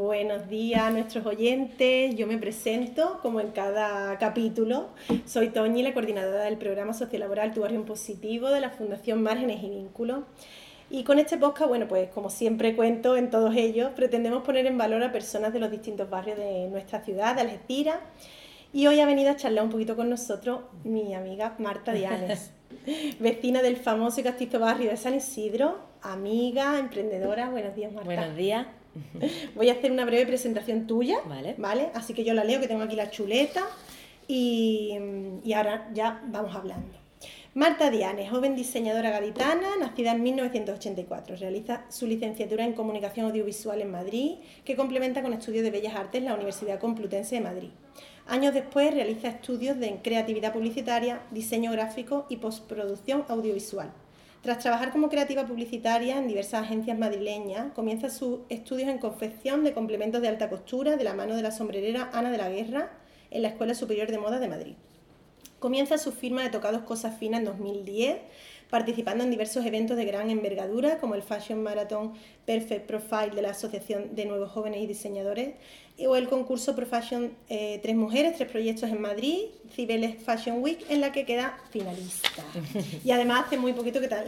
Buenos días a nuestros oyentes. Yo me presento, como en cada capítulo. Soy Toñi, la coordinadora del programa sociolaboral Tu Barrio en Positivo de la Fundación Márgenes y Vínculos. Y con este podcast, bueno, pues como siempre cuento en todos ellos, pretendemos poner en valor a personas de los distintos barrios de nuestra ciudad, de Algeciras. Y hoy ha venido a charlar un poquito con nosotros mi amiga Marta Dianes, vecina del famoso y castizo barrio de San Isidro, amiga, emprendedora. Buenos días, Marta. Buenos días. Voy a hacer una breve presentación tuya, Vale. ¿vale? Así que yo la leo, que tengo aquí la chuleta, y, y ahora ya vamos hablando. Marta Dianes, joven diseñadora gaditana, nacida en 1984. Realiza su licenciatura en Comunicación Audiovisual en Madrid, que complementa con estudios de Bellas Artes en la Universidad Complutense de Madrid. Años después realiza estudios de creatividad publicitaria, diseño gráfico y postproducción audiovisual. Tras trabajar como creativa publicitaria en diversas agencias madrileñas, comienza sus estudios en confección de complementos de alta costura de la mano de la sombrerera Ana de la Guerra en la Escuela Superior de Moda de Madrid. Comienza su firma de tocados Cosas Finas en 2010, participando en diversos eventos de gran envergadura, como el Fashion Marathon Perfect Profile de la Asociación de Nuevos Jóvenes y Diseñadores, o el concurso Pro Fashion eh, Tres Mujeres, Tres Proyectos en Madrid, Cibeles Fashion Week, en la que queda finalista. Y además hace muy poquito que la-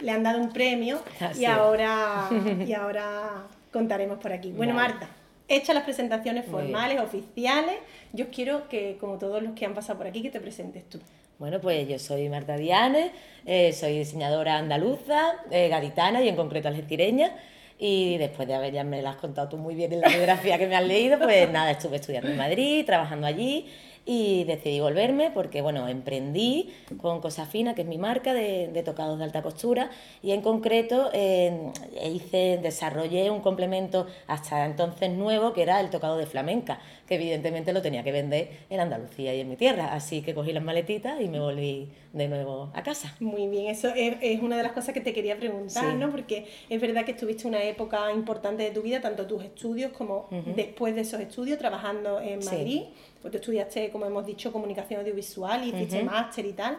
le han dado un premio Así y es. ahora, y ahora contaremos por aquí. Bueno. Marta, hechas las presentaciones formales, oficiales, yo quiero que, como todos los que han pasado por aquí, que te presentes tú. Bueno, pues yo soy Marta Dianes, eh, soy diseñadora andaluza, eh, gaditana y en concreto algecireña. Y después de haber ya me has contado tú muy bien en la biografía que me has leído, pues nada, estuve estudiando en Madrid, trabajando allí y decidí volverme porque, bueno, emprendí con Cosa Fina, que es mi marca de, de tocados de alta costura, y en concreto hice, desarrollé un complemento hasta entonces nuevo que era el tocado de flamenca, que evidentemente lo tenía que vender en Andalucía y en mi tierra, así que cogí las maletitas y me volví de nuevo a casa. Muy bien, eso es, es una de las cosas que te quería preguntar, Sí. ¿no? Porque es verdad que estuviste una época importante de tu vida, tanto tus estudios como después de esos estudios, trabajando en Sí. Madrid. Pues tú estudiaste, como hemos dicho, comunicación audiovisual y hiciste máster y tal.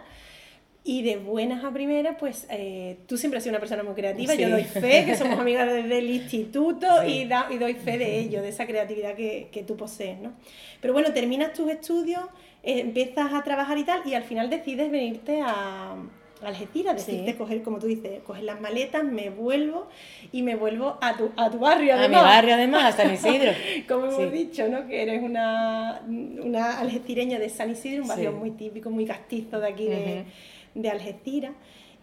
Y de buenas a primeras, pues eh, tú siempre has sido una persona muy creativa. Yo doy fe, que somos amigas desde el instituto Sí. y, da- y doy fe de ello, de esa creatividad que, que tú posees, ¿no? Pero bueno, terminas tus estudios, eh, empiezas a trabajar y tal, y al final decides venirte a, a Algeciras, decirte Sí. coger, como tú dices, coger las maletas, me vuelvo y me vuelvo a tu, a tu barrio, A mi además. barrio además, a San Isidro. Como hemos dicho, ¿no? Que eres una, una algecireña de San Isidro, un barrio muy típico, muy castizo de aquí de, de Algeciras.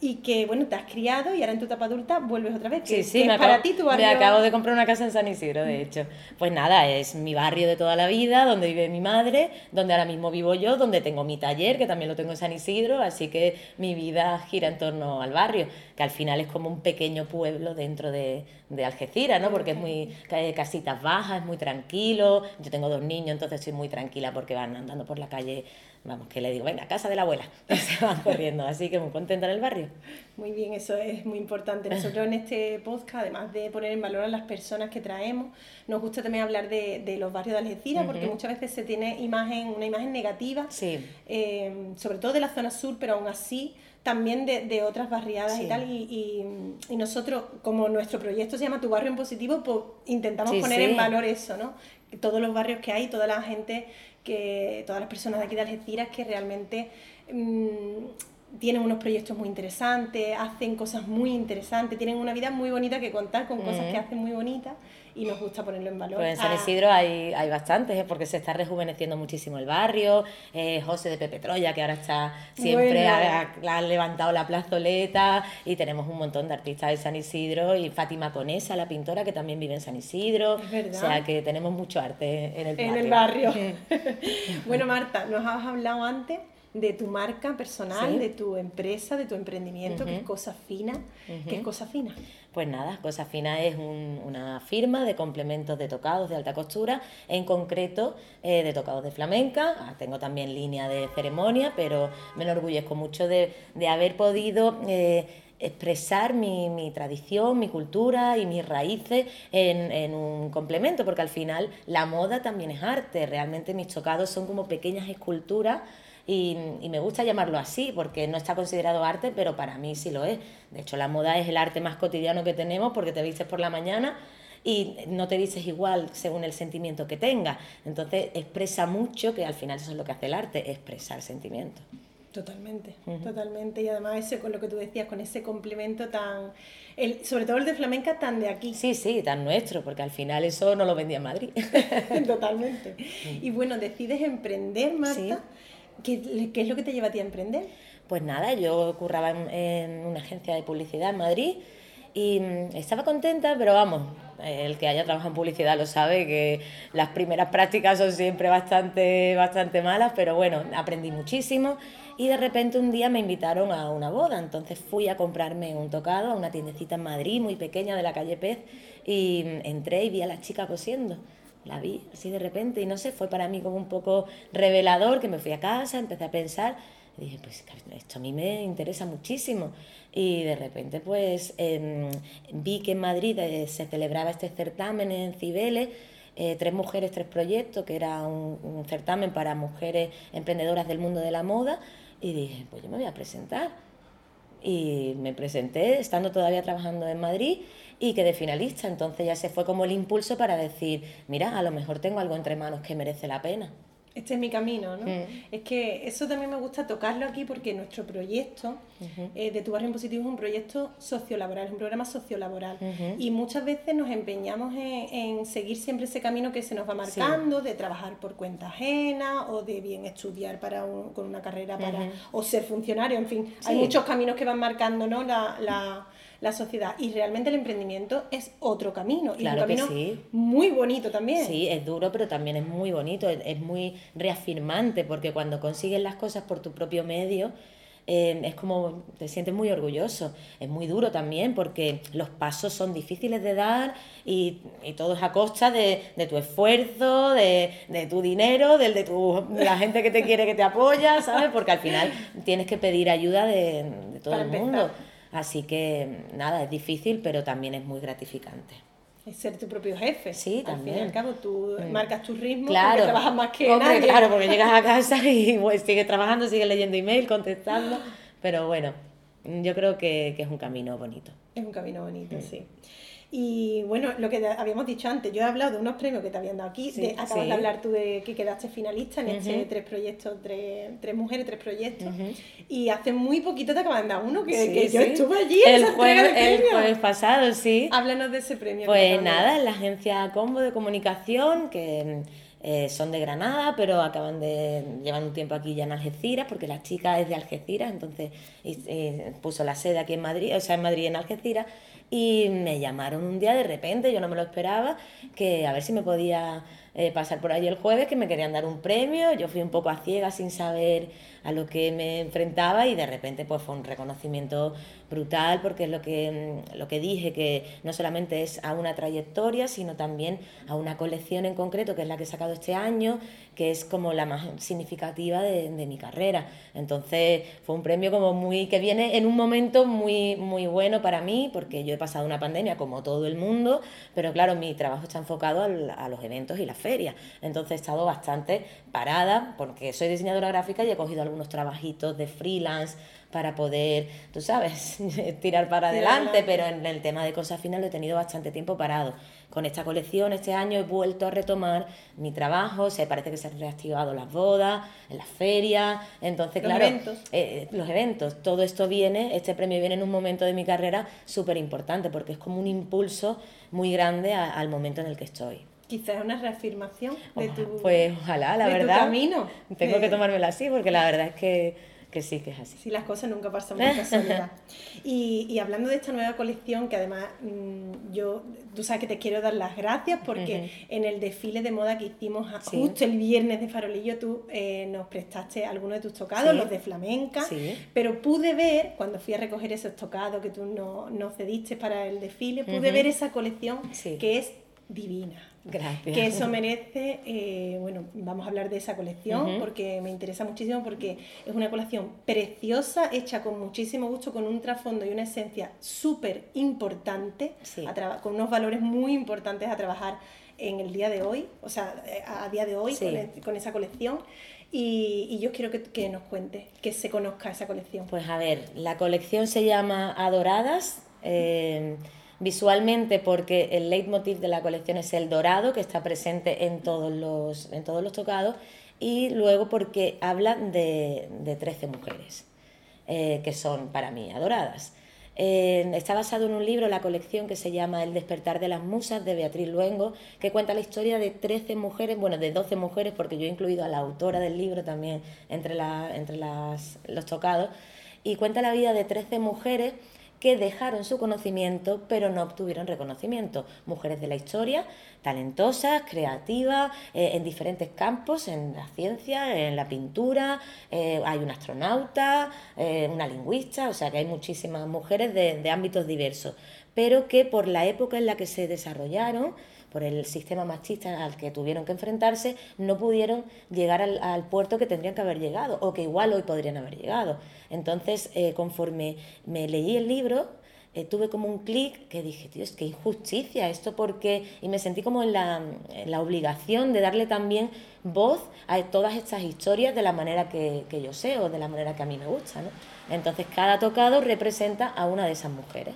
Y que, bueno, te has criado y ahora en tu etapa adulta vuelves otra vez. Que, Sí, sí, que me es para acabo, ti tu barrio. me acabo de comprar una casa en San Isidro, de hecho. Pues nada, es mi barrio de toda la vida, donde vive mi madre, donde ahora mismo vivo yo, donde tengo mi taller, que también lo tengo en San Isidro, así que mi vida gira en torno al barrio, que al final es como un pequeño pueblo dentro de, de Algeciras, ¿no? Porque es muy eh, casitas bajas, es muy tranquilo. Yo tengo dos niños, entonces estoy muy tranquila porque van andando por la calle, vamos, que le digo, venga, casa de la abuela, y se van corriendo, así que muy contenta en el barrio. Muy bien, eso es muy importante. Nosotros en este podcast, además de poner en valor a las personas que traemos, nos gusta también hablar de, de los barrios de Algeciras, porque muchas veces se tiene imagen, una imagen negativa, Sí. eh, sobre todo de la zona sur, pero aún así también de, de otras barriadas y tal. Y, y- y nosotros, como nuestro proyecto se llama Tu Barrio en Positivo, pues intentamos Sí, poner sí. en valor eso, ¿no? Todos los barrios que hay, toda la gente, que todas las personas de aquí de Algeciras que realmente mm, tienen unos proyectos muy interesantes, hacen cosas muy interesantes, tienen una vida muy bonita que contar con cosas que hacen muy bonitas y nos gusta ponerlo en valor. Pues en San Ah, Isidro hay, hay bastantes, ¿eh? porque se está rejuveneciendo muchísimo el barrio. Eh, José de Pepe Troya, que ahora está siempre Bueno. ha, ha- ha levantado la plazoleta. Y tenemos un montón de artistas de San Isidro. Y Fátima Conesa, la pintora, que también vive en San Isidro. Es verdad. O sea que tenemos mucho arte en el barrio. en el barrio. bueno, Marta, nos has hablado antes de tu marca personal, Sí. de tu empresa, de tu emprendimiento, que es. Cosa Fina. ¿Qué es Ujú. Cosa Fina? Pues nada, Cosa Fina es un- una firma de complementos de tocados de alta costura, en concreto eh, de tocados de flamenca. Ah, Tengo también línea de ceremonia, pero me enorgullezco mucho de, de haber podido eh, expresar mi, mi tradición, mi cultura y mis raíces en, en un complemento, porque al final la moda también es arte. Realmente mis tocados son como pequeñas esculturas y, y me gusta llamarlo así porque no está considerado arte, pero para mí sí lo es. De hecho, la moda es el arte más cotidiano que tenemos porque te vistes por la mañana y no te vistes igual según el sentimiento que tengas. Entonces, expresa mucho, que al final eso es lo que hace el arte, expresar sentimientos. Totalmente, Ujú. totalmente. Y además ese con lo que tú decías, con ese complemento tan, el, sobre todo el de flamenca tan de aquí. Sí, sí, tan nuestro, porque al final eso no lo vendía en Madrid. Totalmente. Y bueno, decides emprender, Marta. ¿Qué, es lo que te lleva a ti a emprender? Pues nada, yo curraba en, en una agencia de publicidad en Madrid y mm, estaba contenta, pero vamos, el que haya trabajado en publicidad lo sabe, que las primeras prácticas son siempre bastante, bastante malas, pero bueno, aprendí muchísimo y de repente un día me invitaron a una boda, entonces fui a comprarme un tocado a una tiendecita en Madrid, muy pequeña, de la calle Pez, y mm, entré y vi a la chica cosiendo. La vi así de repente y no sé, fue para mí como un poco revelador, que me fui a casa, empecé a pensar y dije, pues esto a mí me interesa muchísimo. Y de repente pues em, vi que en Madrid eh, se celebraba este certamen en Cibeles, eh, Tres Mujeres, Tres Proyectos, que era un, un certamen para mujeres emprendedoras del mundo de la moda. Y dije, pues yo me voy a presentar. Y me presenté estando todavía trabajando en Madrid y quedé finalista. Entonces ya se fue como el impulso para decir, mira, a lo mejor tengo algo entre manos que merece la pena. Este es mi camino, ¿no? Mm. Es que eso también me gusta tocarlo aquí porque nuestro proyecto eh, de Tu Barrio en Positivo es un proyecto sociolaboral, es un programa sociolaboral. Y muchas veces nos empeñamos en, en seguir siempre ese camino que se nos va marcando, de trabajar por cuenta ajena o de bien estudiar para un- con una carrera para o ser funcionario, en fin. Hay muchos caminos que van marcando ¿no? la, la- la sociedad. Y realmente el emprendimiento es otro camino. y Claro un que camino sí. muy bonito también. Sí, es duro, pero también es muy bonito, es, es muy reafirmante, porque cuando consigues las cosas por tu propio medio, eh, es como te sientes muy orgulloso. Es muy duro también, porque los pasos son difíciles de dar y, y todo es a costa de, de tu esfuerzo, de, de tu dinero, del de, tu, de la gente que te quiere, que te apoya, ¿sabes? Porque al final tienes que pedir ayuda de, de todo Para el empezar. mundo. Así que nada, es difícil, pero también es muy gratificante. Es ser tu propio jefe. Sí, Al fin y también. al cabo, tú Mm. marcas tu ritmo Claro. porque trabajas más que Hombre, nadie. claro, porque llegas a casa y pues, sigues trabajando, sigues leyendo email, contestando. Pero bueno, yo creo que, que es un camino bonito. Es un camino bonito, Mm. sí. Y bueno, lo que habíamos dicho antes, yo he hablado de unos premios que te habían dado aquí. Sí, de- acabas sí. de hablar tú de que quedaste finalista en este Ujú. tres proyectos, tres, tres mujeres, tres proyectos. Y hace muy poquito te acaban de dar uno que, Sí, que yo estuve allí el jueves, el jueves pasado, sí. Háblanos de ese premio. Pues nada, en la agencia Combo de comunicación, que eh, son de Granada, pero acaban de llevar un tiempo aquí ya en Algeciras, porque la chica es de Algeciras, entonces y- y puso la sede aquí en Madrid, o sea, en Madrid y en Algeciras, y me llamaron un día de repente, yo no me lo esperaba, que a ver si me podía eh, pasar por allí el jueves, que me querían dar un premio, yo fui un poco a ciegas sin saber a lo que me enfrentaba y de repente pues fue un reconocimiento brutal porque es lo que, mm, lo que dije, que no solamente es a una trayectoria, sino también a una colección en concreto, que es la que he sacado este año, que es como la más significativa de, de mi carrera. Entonces fue un premio como muy que viene en un momento muy, muy bueno para mí, porque yo he pasado una pandemia como todo el mundo, pero claro, mi trabajo está enfocado al- a los eventos y las ferias. Entonces he estado bastante parada, porque soy diseñadora gráfica y he cogido algunos trabajitos de freelance para poder, tú sabes, tirar para adelante, pero en el tema de cosas finas lo he tenido bastante tiempo parado. Con esta colección este año he vuelto a retomar mi trabajo, se parece que se han reactivado las bodas, las ferias, entonces Los claro, eventos. eh, los eventos, todo esto viene, este premio viene en un momento de mi carrera súper importante porque es como un impulso muy grande a- al momento en el que estoy. Quizás una reafirmación de tu, Pues ojalá, la de tu verdad. camino. Tengo Eh, que tomármela así porque la verdad es que que sí, que es así. Sí, las cosas nunca pasan por casualidad. y, y hablando de esta nueva colección, que además mm, yo, tú sabes que te quiero dar las gracias porque en el desfile de moda que hicimos justo el viernes de Farolillo, tú eh, nos prestaste algunos de tus tocados, los de flamenca, pero pude ver, cuando fui a recoger esos tocados que tú nos no cediste para el desfile, pude ver esa colección que es divina. Gracias. Que eso merece, eh, bueno, vamos a hablar de esa colección porque me interesa muchísimo porque es una colección preciosa, hecha con muchísimo gusto, con un trasfondo y una esencia súper importante, con unos valores muy importantes a trabajar en el día de hoy, o sea, a, día de hoy con, esa colección. Y, yo quiero que, nos cuente, que se conozca esa colección. Pues a ver, la colección se llama Adoradas. Eh, visualmente porque el leitmotiv de la colección es el dorado, que está presente en todos los, en todos los tocados, y luego porque habla de, de 13 mujeres, eh, que son para mí adoradas. está basado en un libro, la colección que se llama El despertar de las musas de Beatriz Luengo, que cuenta la historia de 13 mujeres, bueno, de 12 mujeres, porque yo he incluido a la autora del libro también entre, la, entre las, los tocados, y cuenta la vida de 13 mujeres que dejaron su conocimiento pero no obtuvieron reconocimiento. Mujeres de la historia, talentosas, creativas, eh, en diferentes campos, en la ciencia, en la pintura, eh, hay una astronauta, eh, una lingüista, o sea que hay muchísimas mujeres de, de ámbitos diversos, pero que por la época en la que se desarrollaron, por el sistema machista al que tuvieron que enfrentarse, no pudieron llegar al, puerto que tendrían que haber llegado o que igual hoy podrían haber llegado. Entonces, eh, conforme me leí el libro, eh, tuve como un clic que dije, Dios, qué injusticia esto porque... Y me sentí como en la, obligación de darle también voz a todas estas historias de la manera que, que yo sé o de la manera que a mí me gusta. ¿no? Entonces cada tocado representa a una de esas mujeres.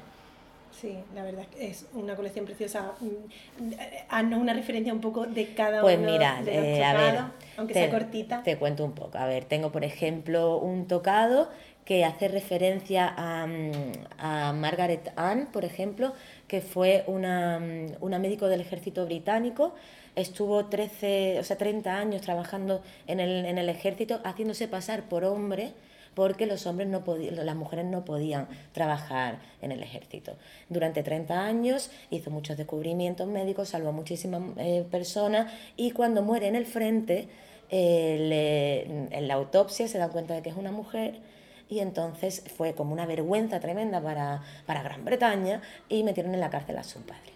Sí, la verdad es una colección preciosa. Mm, haznos una referencia un poco de cada pues uno mira, de los eh, a ver, aunque sea cortita. Te cuento un poco. A ver, tengo por ejemplo un tocado que hace referencia a, mm, Margaret Ann, por ejemplo, que fue una, mm, una, médico del ejército británico. Estuvo 13, o sea, 30 años trabajando en el, en el ejército, haciéndose pasar por hombre porque los hombres no las mujeres no podían trabajar en el ejército. Durante 30 años hizo muchos descubrimientos médicos, salvó a muchísimas eh, personas y cuando muere en el frente, eh, en la autopsia se da cuenta de que es una mujer y entonces fue como una vergüenza tremenda para, para Gran Bretaña y metieron en la cárcel a su padre.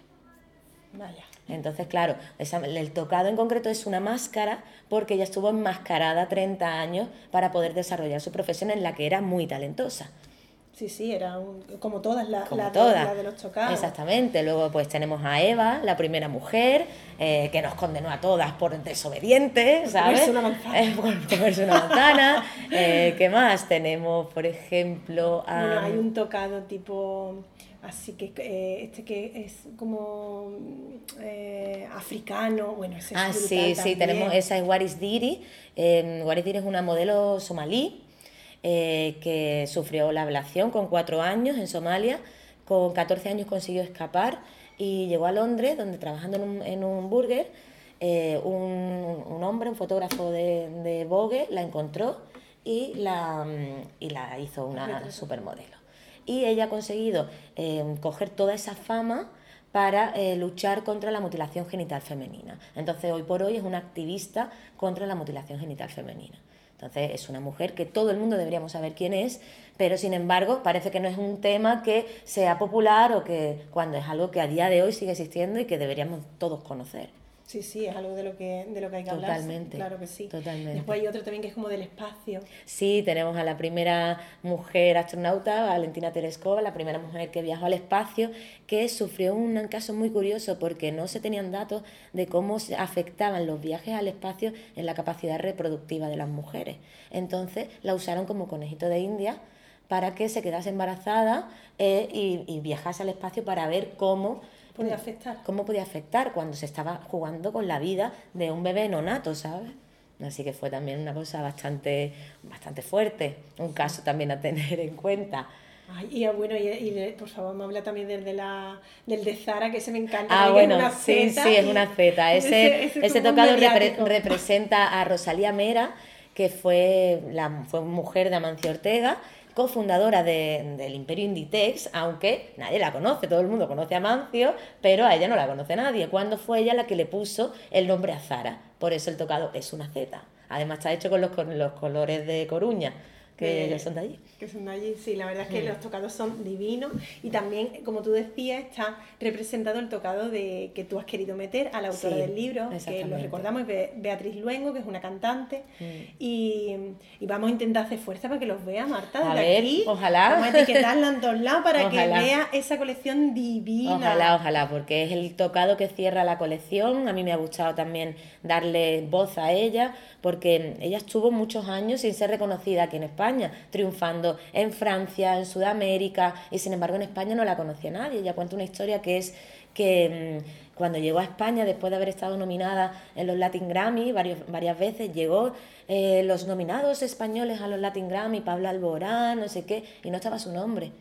Vaya. Entonces, claro, el tocado en concreto es una máscara porque ella estuvo enmascarada 30 años para poder desarrollar su profesión en la que era muy talentosa. Sí, sí, era como todas las la, de los tocados. Exactamente. Luego pues tenemos a Eva, la primera mujer, eh, que nos condenó a todas por desobedientes, ¿sabes? Por una manzana. Eh, por comerse una manzana. Eh, ¿Qué más? Tenemos, por ejemplo... Bueno, hay un tocado tipo Así que este que es como africano, bueno, ese Ah, sí, sí, tenemos, esa es Waris Diri. Eh, Waris Diri es una modelo somalí eh, que sufrió la ablación con cuatro años en Somalia, con 14 años consiguió escapar y llegó a Londres, donde trabajando en un, en un burger, un, un, hombre, un fotógrafo de, de Vogue, la encontró y la, y la hizo una supermodelo. Y ella ha conseguido eh, coger toda esa fama para eh, luchar contra la mutilación genital femenina. Entonces, hoy por hoy es una activista contra la mutilación genital femenina. Entonces, es una mujer que todo el mundo deberíamos saber quién es, pero sin embargo, parece que no es un tema que sea popular o que cuando es algo que a día de hoy sigue existiendo y que deberíamos todos conocer. Sí, sí, es algo de lo que, de lo que hay que hablar. Totalmente. Claro que sí. Totalmente. Después hay otro también que es como del espacio. Sí, tenemos a la primera mujer astronauta, Valentina Tereskova, la primera mujer que viajó al espacio, que sufrió un caso muy curioso porque no se tenían datos de cómo se afectaban los viajes al espacio en la capacidad reproductiva de las mujeres. Entonces la usaron como conejito de India para que se quedase embarazada eh, y, y viajase al espacio para ver cómo podía afectar. ¿Cómo podía afectar cuando se estaba jugando con la vida de un bebé nonato, ¿sabes? Así que fue también una cosa bastante, bastante fuerte, un caso también a tener en cuenta. Ay, y ah, bueno, y, por favor, me habla también del de, la, del de Zara, que se me encanta. Ah, bueno, sí, sí, es una Z. Ese, ese, tocado representa a Rosalía Mera, que fue, la, fue mujer de Amancio Ortega, cofundadora del Imperio Inditex, aunque nadie la conoce, todo el mundo conoce a Mancio, pero a ella no la conoce nadie. Cuando fue ella la que le puso el nombre a Zara, por eso el tocado es una Z. Además está hecho con los, con los colores de Coruña que ellos son de allí. Que son de allí, sí, la verdad es que los tocados son divinos y también, como tú decías, está representado el tocado de que tú has querido meter a la autora del libro, que lo recordamos, es Beatriz Luengo, que es una cantante, mm. y, y, vamos a intentar hacer fuerza para que los vea, Marta, desde a ver, aquí. Ojalá. Vamos a etiquetarla en todos lados para que vea esa colección divina. Ojalá, ojalá, porque es el tocado que cierra la colección. A mí me ha gustado también darle voz a ella, porque ella estuvo muchos años sin ser reconocida aquí en España, triunfando en Francia, en Sudamérica, y sin embargo en España no la conocía nadie. Ella cuenta una historia que es que mm, cuando llegó a España, después de haber estado nominada en los Latin Grammy varios, varias veces, llegó eh, los nominados españoles a los Latin Grammy, Pablo Alborán, no sé qué, y no estaba su nombre.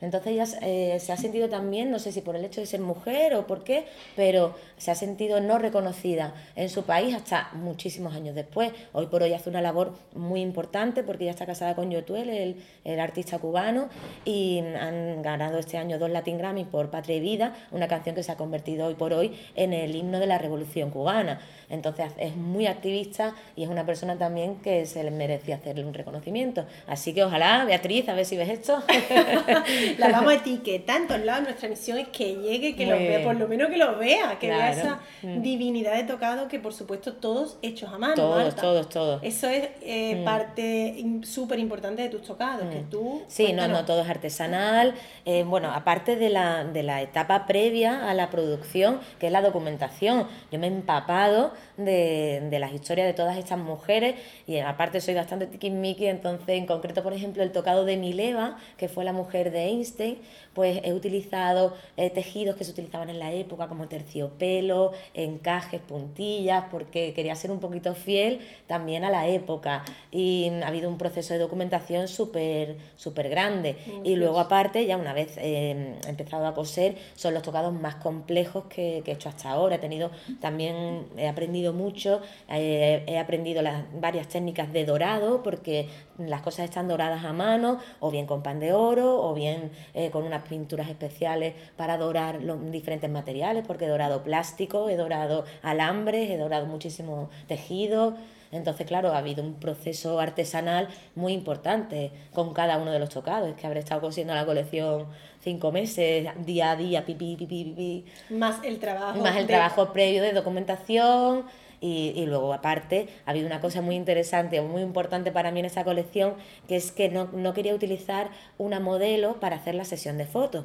Entonces ella eh, se ha sentido también, no sé si por el hecho de ser mujer o por qué, pero se ha sentido no reconocida en su país hasta muchísimos años después. Hoy por hoy hace una labor muy importante porque ella está casada con Yotuel, el, el artista cubano, y han ganado este año dos Latin Grammy por Patria y Vida, una canción que se ha convertido hoy por hoy en el himno de la Revolución cubana. Entonces es muy activista y es una persona también que se le merece hacerle un reconocimiento. Así que ojalá, Beatriz, a ver si ves esto. la vamos a etiquetar en todos lados. Nuestra misión es que llegue, que lo vea, por lo menos que lo vea, que vea esa mm. divinidad de tocado que por supuesto todos hechos a mano. Todos, todos, todos. Eso es eh, mm. parte súper importante de tus tocados, que mm. tú... Sí, no, no, todo es artesanal. Eh, bueno, aparte de la, de la etapa previa a la producción, que es la documentación, yo me he empapado de, de las historias de todas estas mujeres y aparte soy bastante tiquismiqui, entonces en concreto, por ejemplo, el tocado de Mileva, que fue la mujer de Einstein, pues he utilizado eh, tejidos que se utilizaban en la época como terciopelo, encajes, puntillas, porque quería ser un poquito fiel también a la época. Y ha habido un proceso de documentación súper súper grande. Y luego aparte ya una vez eh, he empezado a coser son los tocados más complejos que, he hecho hasta ahora. He tenido también he aprendido mucho eh, he aprendido las varias técnicas de dorado porque las cosas están doradas a mano o bien con pan de oro o bien con una pinturas especiales para dorar los diferentes materiales, porque he dorado plástico, he dorado alambres, he dorado muchísimo tejido. Entonces, claro, ha habido un proceso artesanal muy importante con cada uno de los tocados. Es que habré estado cosiendo la colección cinco meses, día a día, pipi, pipi, pipi. Más el trabajo. Más el trabajo previo de documentación. Y, y, luego, aparte, ha habido una cosa muy interesante, muy importante para mí en esa colección, que es que no, no quería utilizar una modelo para hacer la sesión de fotos.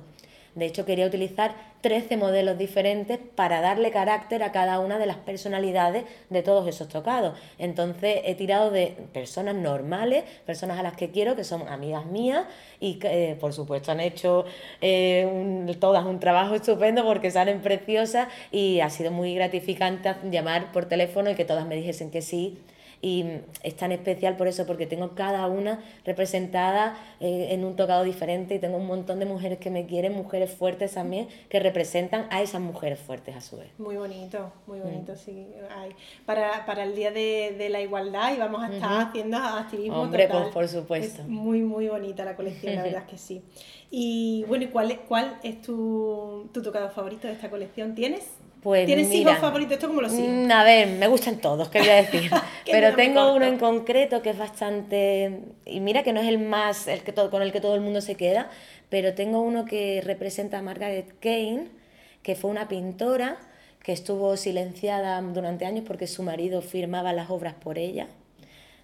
De hecho, quería utilizar 13 modelos diferentes para darle carácter a cada una de las personalidades de todos esos tocados. Entonces, he tirado de personas normales, personas a las que quiero, que son amigas mías y que, eh, por supuesto, han hecho eh, todas un trabajo estupendo porque salen preciosas y ha sido muy gratificante llamar por teléfono y que todas me dijesen que sí y es tan especial por eso, porque tengo cada una representada eh, en un tocado diferente y tengo un montón de mujeres que me quieren, mujeres fuertes también, que representan a esas mujeres fuertes a su vez. Muy bonito, muy bonito, mm. sí. Para, para, el Día de, de, la Igualdad y vamos a estar haciendo activismo Hombre, pues por supuesto. Es muy, muy bonita la colección, la verdad es que sí. Y bueno, ¿y cuál, cuál es tu, tu tocado favorito de esta colección? ¿Tienes? Pues ¿Tienes hijos favoritos? ¿Esto cómo lo sigo? Mm, a ver, me gustan todos, ¿qué voy a decir? Pero tengo uno en concreto que es bastante... Y mira que no es el más, el que todo, con el que todo el mundo se queda, pero tengo uno que representa a Margaret Kane, que fue una pintora que estuvo silenciada durante años porque su marido firmaba las obras por ella.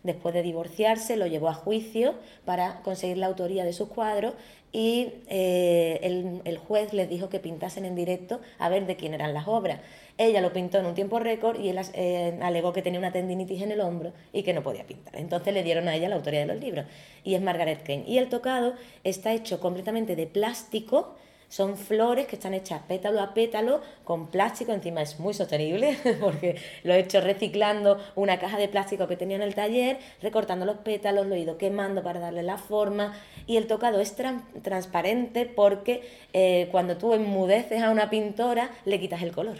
Después de divorciarse, lo llevó a juicio para conseguir la autoría de sus cuadros y eh, el, juez les dijo que pintasen en directo a ver de quién eran las obras. Ella lo pintó en un tiempo récord y él eh, alegó que tenía una tendinitis en el hombro y que no podía pintar. Entonces le dieron a ella la autoría de los libros y es Margaret Kane. Y el tocado está hecho completamente de plástico son flores que están hechas pétalo a pétalo con plástico, encima es muy sostenible porque lo he hecho reciclando una caja de plástico que tenía en el taller, recortando los pétalos, lo he ido quemando para darle la forma y el tocado es transparente porque eh, cuando tú enmudeces a una pintora le quitas el color.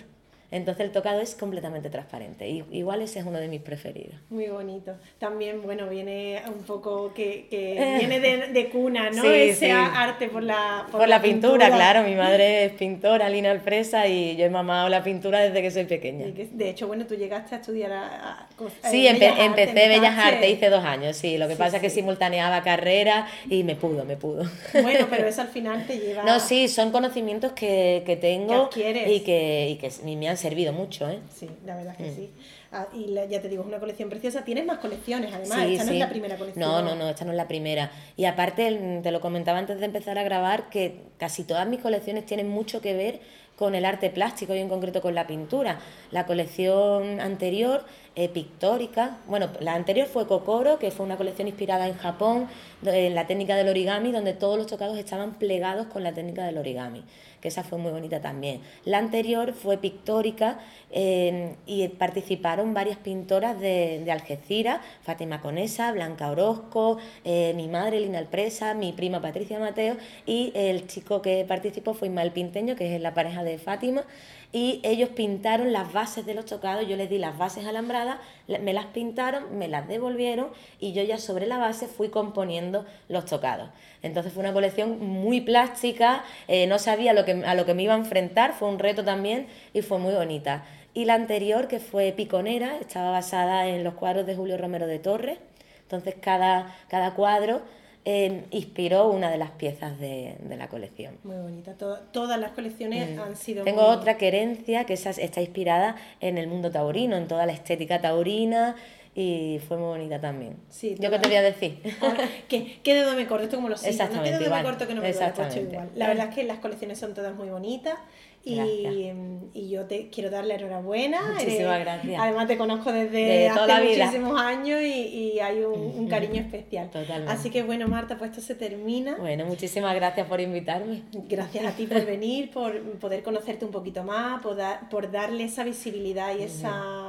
Entonces el tocado es completamente transparente. Y, igual ese es uno de mis preferidos. Muy bonito. También, bueno, viene un poco que, viene de, cuna, ¿no? Ese arte por la Por, la, pintura, claro. Mi madre es pintora, Lina Alpresa, y yo he mamado la pintura desde que soy pequeña. de hecho, bueno, tú llegaste a estudiar a, Sí, empecé Bellas Artes, hice dos años, sí. Lo que pasa es que simultaneaba carrera y me pudo, me pudo. Bueno, pero eso al final te lleva... No, sí, son conocimientos que, que tengo y que, y que me han servido mucho, ¿eh? Sí, la verdad que mm. sí. Ah, y ya te digo, es una colección preciosa. Tienes más colecciones, además. esta no es la primera colección. No, no, no, esta no es la primera. Y aparte, te lo comentaba antes de empezar a grabar, que casi todas mis colecciones tienen mucho que ver con el arte plástico y en concreto con la pintura. La colección anterior, eh, pictórica, bueno, la anterior fue Kokoro, que fue una colección inspirada en Japón, en la técnica del origami, donde todos los tocados estaban plegados con la técnica del origami que esa fue muy bonita también. La anterior fue pictórica eh, y participaron varias pintoras de, Algeciras, Fátima Conesa, Blanca Orozco, eh, mi madre Lina Alpresa, mi prima Patricia Mateo y el chico que participó fue Ismael Pinteño, que es la pareja de Fátima y ellos pintaron las bases de los tocados, yo les di las bases alambradas, me las pintaron, me las devolvieron y yo ya sobre la base fui componiendo los tocados. Entonces fue una colección muy plástica, eh, no sabía lo que, a lo que me iba a enfrentar, fue un reto también y fue muy bonita. Y la anterior, que fue Piconera, estaba basada en los cuadros de Julio Romero de Torres, entonces cada, cada cuadro inspiró una de las piezas de, la colección. Muy bonita, todas las colecciones mm. han sido... Tengo otra querencia que está inspirada en el mundo taurino, en toda la estética taurina y fue muy bonita también. Sí, ¿Yo qué te voy a decir? ¿Qué, ¿Qué dedo me corto? Esto como lo siento. Exactamente, ¿no? ¿Qué dedo me corto que no me igual? La verdad es que las colecciones son todas muy bonitas y, y, yo te quiero darle enhorabuena. Muchísimas gracias. Además te conozco desde hace muchísimos años y, y hay un, un, cariño especial. Totalmente. Así que bueno, Marta, pues esto se termina. Bueno, muchísimas gracias por invitarme. Gracias a ti por venir, por poder conocerte un poquito más, por, por darle esa visibilidad y esa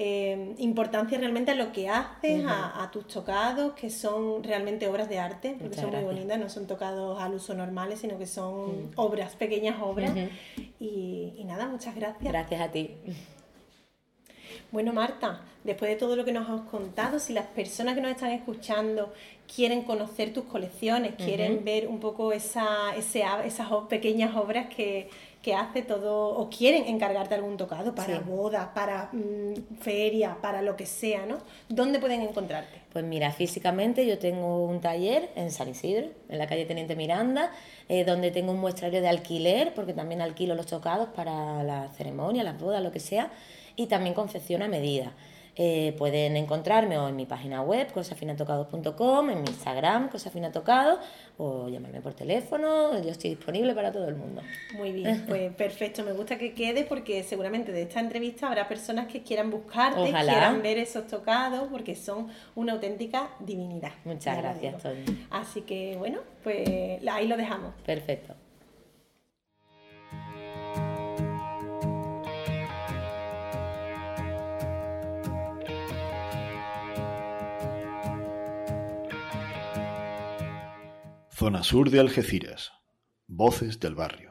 eh, importancia realmente a lo que haces, a, tus tocados, que son realmente obras de arte, porque son muy bonitas, no son tocados al uso normales, sino que son obras, pequeñas obras. y, nada, muchas gracias. Gracias a ti. Bueno, Marta, después de todo lo que nos has contado, si las personas que nos están escuchando quieren conocer tus colecciones, quieren ver un poco esa, esas pequeñas obras que, que hace todo, o quieren encargarte algún tocado para boda, para mm, feria, para lo que sea, ¿no? ¿Dónde pueden encontrarte? Pues mira, físicamente yo tengo un taller en San Isidro, en la calle Teniente Miranda, eh, donde tengo un muestrario de alquiler, porque también alquilo los tocados para la ceremonia, las bodas, lo que sea, y también confecciono a medida. Eh, pueden encontrarme o en mi página web, cosafinatocados.com, en mi Instagram, cosafinatocado, o llamarme por teléfono, yo estoy disponible para todo el mundo. Muy bien, pues perfecto, me gusta que quede porque seguramente de esta entrevista habrá personas que quieran buscarte, quieran ver esos tocados, porque son una auténtica divinidad. Muchas gracias, Tony. Así que bueno, pues ahí lo dejamos. Perfecto. Zona Sur de Algeciras. Voces del barrio.